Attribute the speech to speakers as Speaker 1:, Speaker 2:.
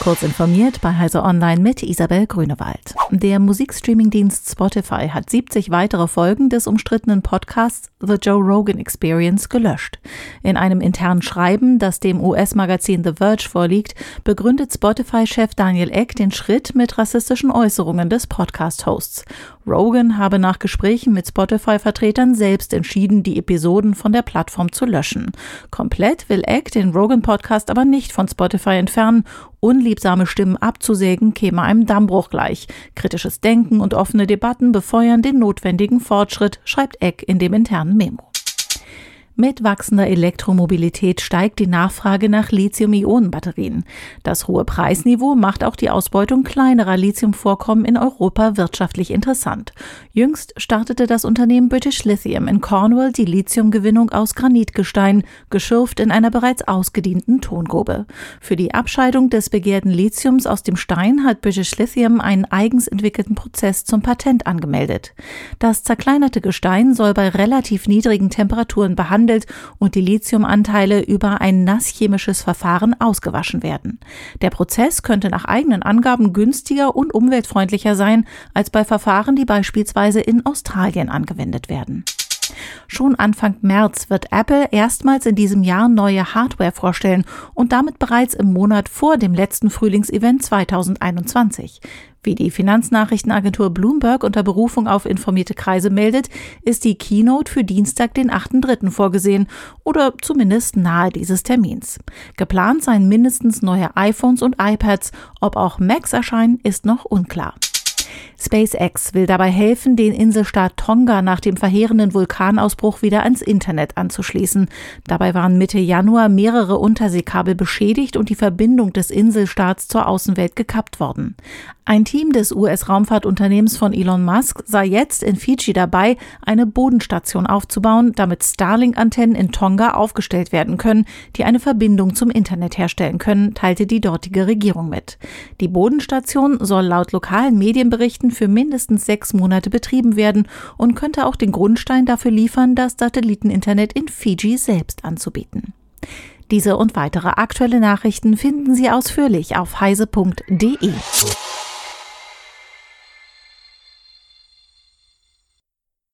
Speaker 1: Kurz informiert bei Heise Online mit Isabel Grünewald. Der Musikstreamingdienst Spotify hat 70 weitere Folgen des umstrittenen Podcasts The Joe Rogan Experience gelöscht. In einem internen Schreiben, das dem US-Magazin The Verge vorliegt, begründet Spotify-Chef Daniel Eck den Schritt mit rassistischen Äußerungen des Podcast-Hosts. Rogan habe nach Gesprächen mit Spotify-Vertretern selbst entschieden, die Episoden von der Plattform zu löschen. Komplett will Eck den Rogan-Podcast aber nicht von Spotify entfernen Unliebsame Stimmen abzusägen käme einem Dammbruch gleich. Kritisches Denken und offene Debatten befeuern den notwendigen Fortschritt, schreibt Eck in dem internen Memo. Mit wachsender Elektromobilität steigt die Nachfrage nach Lithium-Ionen-Batterien. Das hohe Preisniveau macht auch die Ausbeutung kleinerer Lithiumvorkommen in Europa wirtschaftlich interessant. Jüngst startete das Unternehmen British Lithium in Cornwall die Lithiumgewinnung aus Granitgestein, geschürft in einer bereits ausgedienten Tongrube. Für die Abscheidung des begehrten Lithiums aus dem Stein hat British Lithium einen eigens entwickelten Prozess zum Patent angemeldet. Das zerkleinerte Gestein soll bei relativ niedrigen Temperaturen behandelt behandelt und die Lithiumanteile über ein nasschemisches Verfahren ausgewaschen werden. Der Prozess könnte nach eigenen Angaben günstiger und umweltfreundlicher sein als bei Verfahren, die beispielsweise in Australien angewendet werden. Schon Anfang März wird Apple erstmals in diesem Jahr neue Hardware vorstellen und damit bereits im Monat vor dem letzten Frühlingsevent 2021. Wie die Finanznachrichtenagentur Bloomberg unter Berufung auf informierte Kreise meldet, ist die Keynote für Dienstag, den 8.3. vorgesehen oder zumindest nahe dieses Termins. Geplant seien mindestens neue iPhones und iPads, ob auch Macs erscheinen, ist noch unklar. SpaceX will dabei helfen, den Inselstaat Tonga nach dem verheerenden Vulkanausbruch wieder ans Internet anzuschließen. Dabei waren Mitte Januar mehrere Unterseekabel beschädigt und die Verbindung des Inselstaats zur Außenwelt gekappt worden. Ein Team des US-Raumfahrtunternehmens von Elon Musk sei jetzt in Fiji dabei, eine Bodenstation aufzubauen, damit Starlink-Antennen in Tonga aufgestellt werden können, die eine Verbindung zum Internet herstellen können, teilte die dortige Regierung mit. Die Bodenstation soll laut lokalen Medienberichten für mindestens sechs Monate betrieben werden und könnte auch den Grundstein dafür liefern, das Satelliteninternet in Fiji selbst anzubieten. Diese und weitere aktuelle Nachrichten finden Sie ausführlich auf heise.de.